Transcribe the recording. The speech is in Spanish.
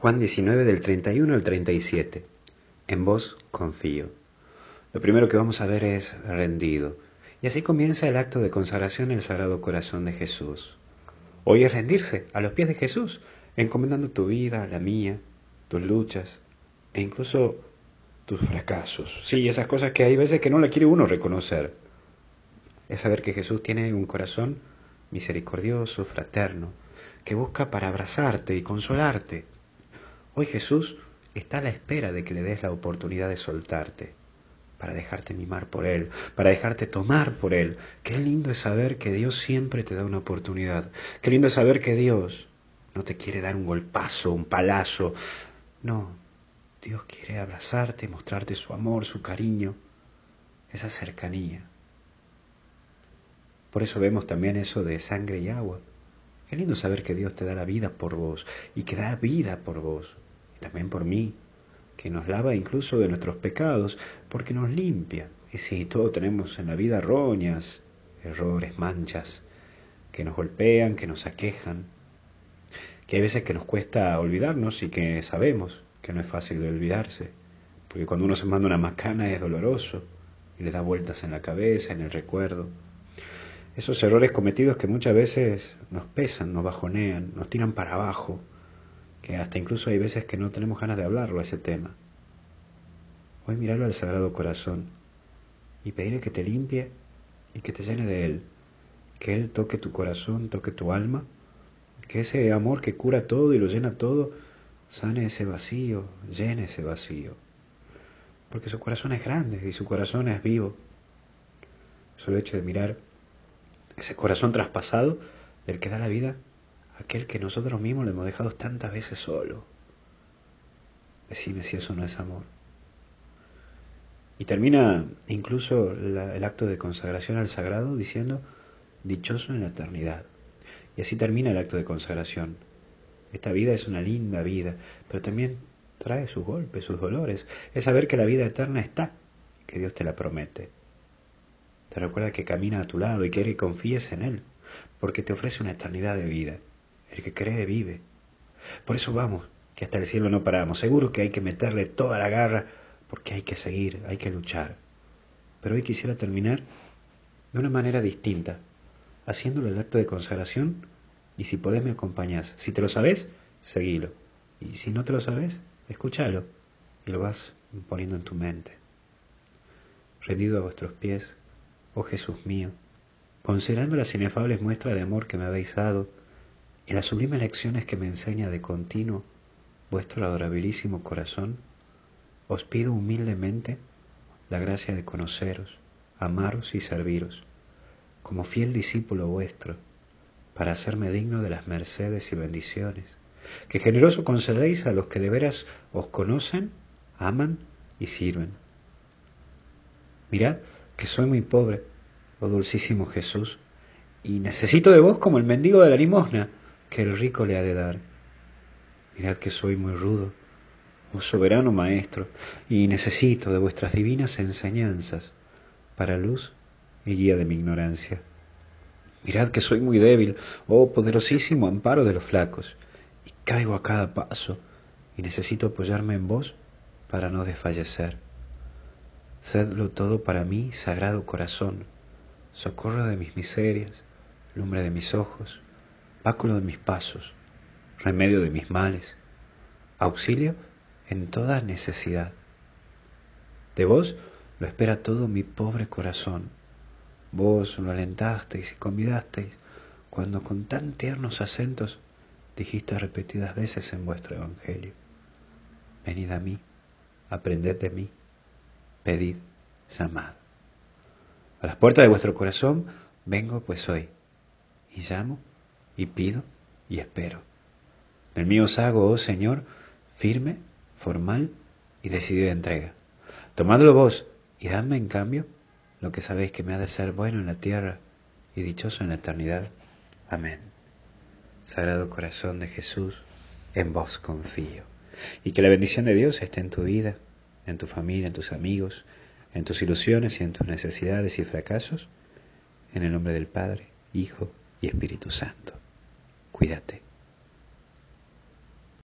Juan 19 del 31 al 37. En vos confío. Lo primero que vamos a ver es rendido. Y así comienza el acto de consagración el Sagrado Corazón de Jesús. Hoy es rendirse a los pies de Jesús, encomendando tu vida, la mía, tus luchas e incluso tus fracasos. Sí, esas cosas que hay veces que no la quiere uno reconocer. Es saber que Jesús tiene un corazón misericordioso, fraterno, que busca para abrazarte y consolarte. Hoy Jesús está a la espera de que le des la oportunidad de soltarte, para dejarte mimar por Él, para dejarte tomar por Él. Qué lindo es saber que Dios siempre te da una oportunidad. Qué lindo es saber que Dios no te quiere dar un golpazo, un palazo. No, Dios quiere abrazarte, mostrarte su amor, su cariño, esa cercanía. Por eso vemos también eso de sangre y agua. Qué lindo saber que Dios te da la vida por vos y que da vida por vos, y también por mí, que nos lava incluso de nuestros pecados, porque nos limpia. Y si todos tenemos en la vida roñas, errores, manchas, que nos golpean, que nos aquejan, que hay veces que nos cuesta olvidarnos y que sabemos que no es fácil de olvidarse, porque cuando uno se manda una macana es doloroso y le da vueltas en la cabeza, en el recuerdo esos errores cometidos que muchas veces nos pesan, nos bajonean, nos tiran para abajo, que hasta incluso hay veces que no tenemos ganas de hablarlo a ese tema. Hoy mirarlo al Sagrado Corazón y pedirle que te limpie y que te llene de Él, que Él toque tu corazón, toque tu alma, que ese amor que cura todo y lo llena todo, sane ese vacío, llene ese vacío. Porque su corazón es grande y su corazón es vivo. Solo hecho de mirar ese corazón traspasado del que da la vida aquel que nosotros mismos le hemos dejado tantas veces solo. Decime si eso no es amor. Y termina incluso el acto de consagración al sagrado diciendo, dichoso en la eternidad. Y así termina el acto de consagración. Esta vida es una linda vida, pero también trae sus golpes, sus dolores. Es saber que la vida eterna está, que Dios te la promete. Te recuerda que camina a tu lado y quiere que confíes en Él, porque te ofrece una eternidad de vida. El que cree vive. Por eso vamos, que hasta el cielo no paramos. Seguro que hay que meterle toda la garra, porque hay que seguir, hay que luchar. Pero hoy quisiera terminar de una manera distinta, haciéndolo el acto de consagración, y si podés me acompañás. Si te lo sabes, seguilo. Y si no te lo sabes, escúchalo y lo vas poniendo en tu mente. Rendido a vuestros pies, oh Jesús mío, considerando las inefables muestras de amor que me habéis dado y las sublimes lecciones que me enseña de continuo vuestro adorabilísimo corazón, os pido humildemente la gracia de conoceros, amaros y serviros, como fiel discípulo vuestro, para hacerme digno de las mercedes y bendiciones que generoso concedéis a los que de veras os conocen, aman y sirven. Mirad que soy muy pobre, oh dulcísimo Jesús, y necesito de vos como el mendigo de la limosna que el rico le ha de dar. Mirad que soy muy rudo, oh soberano Maestro, y necesito de vuestras divinas enseñanzas para luz y guía de mi ignorancia. Mirad que soy muy débil, oh poderosísimo amparo de los flacos, y caigo a cada paso, y necesito apoyarme en vos para no desfallecer. Sedlo todo para mí, sagrado corazón, socorro de mis miserias, lumbre de mis ojos, báculo de mis pasos, remedio de mis males, auxilio en toda necesidad. De vos lo espera todo mi pobre corazón. Vos lo alentasteis y convidasteis cuando con tan tiernos acentos dijiste repetidas veces en vuestro Evangelio. Venid a mí, aprended de mí pedid, llamad. A las puertas de vuestro corazón vengo pues hoy, y llamo, y pido, y espero. El mío os hago, oh Señor, firme, formal y decidida entrega. Tomadlo vos y dadme en cambio lo que sabéis que me ha de ser bueno en la tierra y dichoso en la eternidad. Amén. Sagrado corazón de Jesús, en vos confío. Y que la bendición de Dios esté en tu vida en tu familia, en tus amigos, en tus ilusiones y en tus necesidades y fracasos, en el nombre del Padre, Hijo y Espíritu Santo. Cuídate.